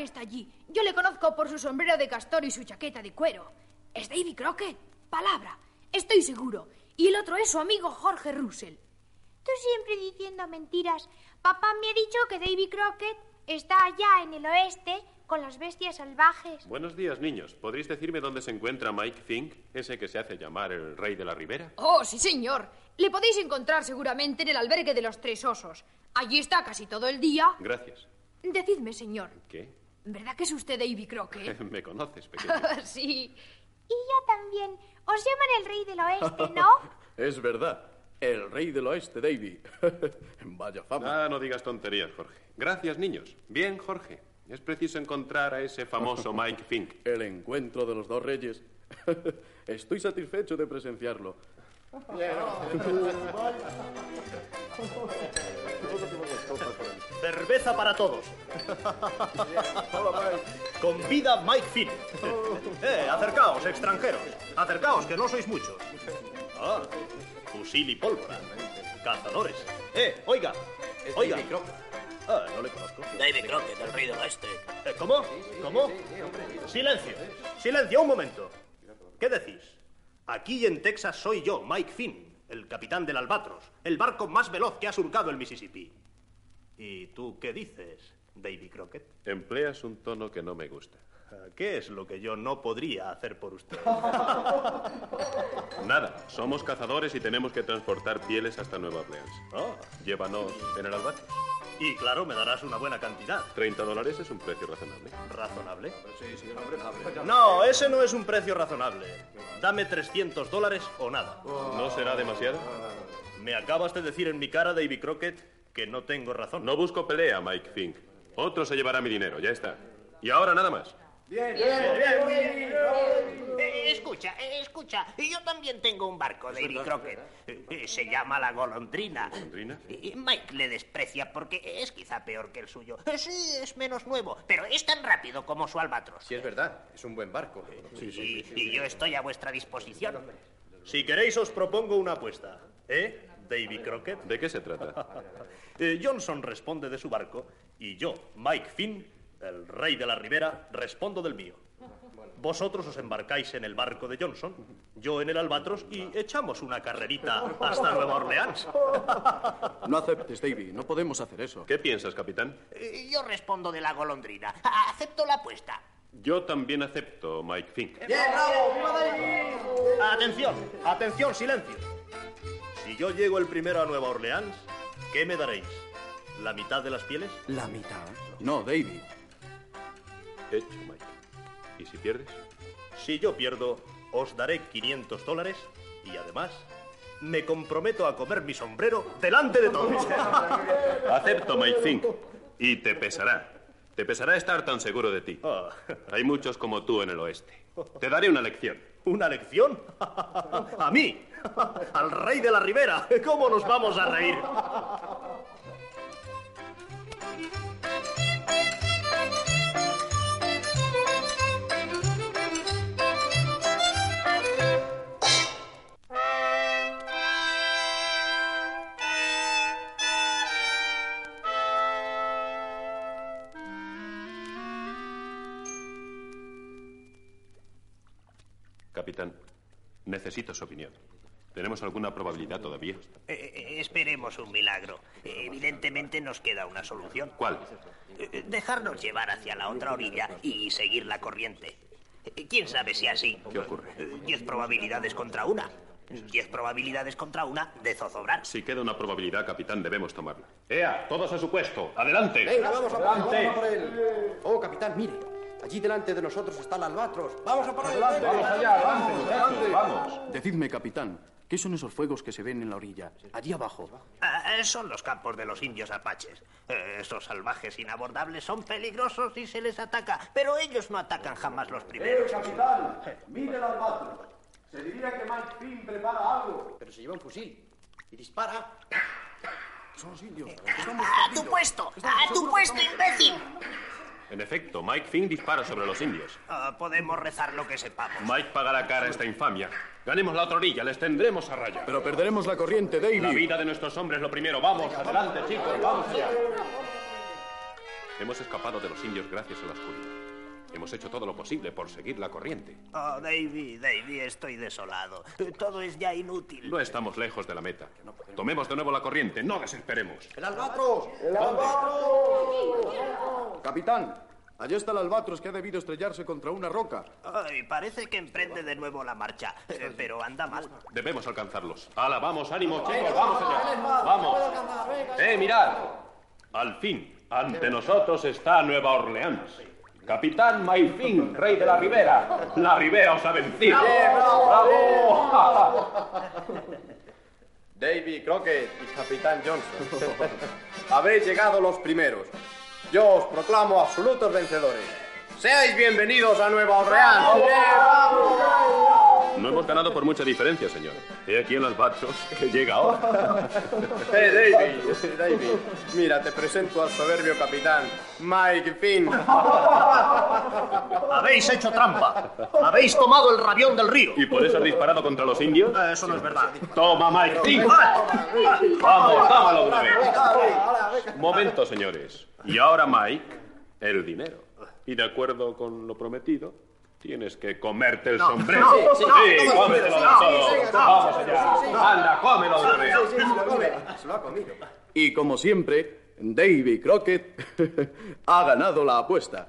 Que está allí. Yo le conozco por su sombrero de castor y su chaqueta de cuero. Es Davy Crockett. Palabra. Estoy seguro. Y el otro es su amigo Jorge Russell. Tú siempre diciendo mentiras. Papá me ha dicho que Davy Crockett está allá en el oeste con las bestias salvajes. Buenos días, niños. ¿Podréis decirme dónde se encuentra Mike Fink, ese que se hace llamar el rey de la ribera? Oh, sí, señor. Le podéis encontrar seguramente en el albergue de los tres osos. Allí está casi todo el día. Gracias. Decidme, señor. ¿Qué? ¿Verdad que es usted Davy Crockett? ¿Me conoces, pequeño? sí. Y yo también. Os llaman el rey del oeste, ¿no? Es verdad. El rey del oeste, Davy. Vaya fama. Ah, no digas tonterías, Jorge. Gracias, niños. Bien, Jorge. Es preciso encontrar a ese famoso Mike Fink. El encuentro de los dos reyes. Estoy satisfecho de presenciarlo. Cerveza para todos. Con vida Mike Finn. Eh, acercaos, extranjeros. Acercaos, que no sois muchos. Ah, fusil y pólvora. Cazadores. Eh, oiga. Oiga. Ah, no le conozco. David Crockett, el rey del oeste. Eh, ¿Cómo? ¿Cómo? Silencio. Silencio, un momento. ¿Qué decís? Aquí en Texas soy yo, Mike Finn, el capitán del Albatros, el barco más veloz que ha surcado el Mississippi. ¿Y tú qué dices, Davy Crockett? Empleas un tono que no me gusta. ¿Qué es lo que yo no podría hacer por usted? Nada, somos cazadores y tenemos que transportar pieles hasta Nueva Orleans. Oh, Llévanos en el albatros. Y claro, me darás una buena cantidad. 30 dólares es un precio razonable. ¿Razonable? No, ese no es un precio razonable. Dame 300 dólares o nada. ¿No será demasiado? Me acabas de decir en mi cara, Davy Crockett, que no tengo razón. No busco pelea, Mike Fink. Otro se llevará mi dinero, ya está. Y ahora nada más. Eh, escucha, eh, escucha. Yo también tengo un barco, Davy Crockett. Eh, Se llama la golondrina. ¿Golondrina? Y Mike le desprecia porque es quizá peor que el suyo. Eh, Sí, es menos nuevo, pero es tan rápido como su albatros. Sí, es verdad. Es un buen barco. Y, y yo estoy a vuestra disposición. Si queréis, os propongo una apuesta. ¿Eh, Davy Crockett? ¿De qué se trata? Eh, Johnson responde de su barco y yo, Mike Finn, el rey de la ribera, respondo del mío. Vosotros os embarcáis en el barco de Johnson, yo en el albatros y echamos una carrerita hasta Nueva Orleans. No aceptes, Davy. No podemos hacer eso. ¿Qué piensas, capitán? Eh, Yo respondo de la golondrina. Acepto la apuesta. Yo también acepto, Mike Fink. Atención, atención, silencio. Si yo llego el primero a Nueva Orleans, ¿qué me daréis? ¿La mitad de las pieles? La mitad. No, Davy. Hecho, Mike. ¿Y si pierdes? Si yo pierdo, os daré 500 dólares y además me comprometo a comer mi sombrero delante de todos. Acepto, Mike Fink. Y te pesará. Te pesará estar tan seguro de ti. Ah, Hay muchos como tú en el oeste. Te daré una lección. ¿Una lección? ¿A mí? ¿Al rey de la ribera? ¿Cómo nos vamos a reír? Capitán, necesito su opinión. ¿Tenemos alguna probabilidad todavía? Eh, eh, esperemos un milagro. Evidentemente nos queda una solución. ¿Cuál? Eh, Dejarnos llevar hacia la otra orilla y seguir la corriente. ¿Quién sabe si así? ¿Qué ocurre? Diez probabilidades contra una. Diez probabilidades contra una de zozobrar. Si queda una probabilidad, capitán, debemos tomarla. ¡Ea! ¡Todos a su puesto! ¡Adelante! Venga, vamos a por él, vamos a por él. Oh, capitán, mire. Allí delante de nosotros está el albatros. Vamos a por él. venga. Vamos allá, adelante, muchachos, vamos. Decidme, capitán, ¿qué son esos fuegos que se ven en la orilla? Allí abajo. Ah, eh, son los campos de los indios apaches. Eh, esos salvajes inabordables son peligrosos y se les ataca, pero ellos no atacan jamás los primeros. capitán, mire el albatros. Se diría que Mike Finn prepara algo. Pero se lleva un fusil y dispara. Son los indios. ¡A tu puesto! ¡A tu puesto, imbécil! En efecto, Mike Finn dispara sobre los indios. Ah, podemos rezar lo que sepamos. Mike pagará cara a esta infamia. Ganemos la otra orilla, les tendremos a raya. Pero perderemos la corriente, La David. vida de nuestros hombres lo primero. Vamos, adelante, chicos, vamos allá. Hemos escapado de los indios gracias a la oscuridad. Hemos hecho todo lo posible por seguir la corriente. Oh, Davy, Davy, estoy desolado. Todo es ya inútil. No estamos lejos de la meta. Tomemos de nuevo la corriente, no desesperemos. ¡El albatros! Capitán, allá está el albatros que ha debido estrellarse contra una roca. Ay, parece que emprende de nuevo la marcha, eh, pero anda mal. Debemos alcanzarlos. ¡Hala, vamos, ánimo, chicos! ¡Vamos allá! ¡Vamos! ¡Eh, mirad! Al fin, ante nosotros está Nueva Orleans. Capitán Maifín, rey de la Ribera. La Ribera os ha vencido. ¡Bravo! Davy Crockett y Capitán Johnson. Habéis llegado los primeros. Yo os proclamo absolutos vencedores. Seáis bienvenidos a Nueva Orleans. No hemos ganado por mucha diferencia, señor. He aquí el albatros que llega ahora. Eh, Davy, Davy, mira, te presento al soberbio capitán, Mike Finn. Habéis hecho trampa. Habéis tomado el rabión del río. ¿Y por eso has disparado contra los indios? Eso no es verdad. Toma, Mike Finn. Vamos, dámalo de una vez. Momento, señores. Y ahora, Mike, el dinero. Y de acuerdo con lo prometido, tienes que comerte el sombrero. no, sí, no, no, cómetelo de no, todo. sí, sí, Vamos allá. Anda, cómelo de una vez. Se lo ha comido. Y como siempre, Davy Crockett ha ganado la apuesta.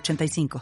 906985.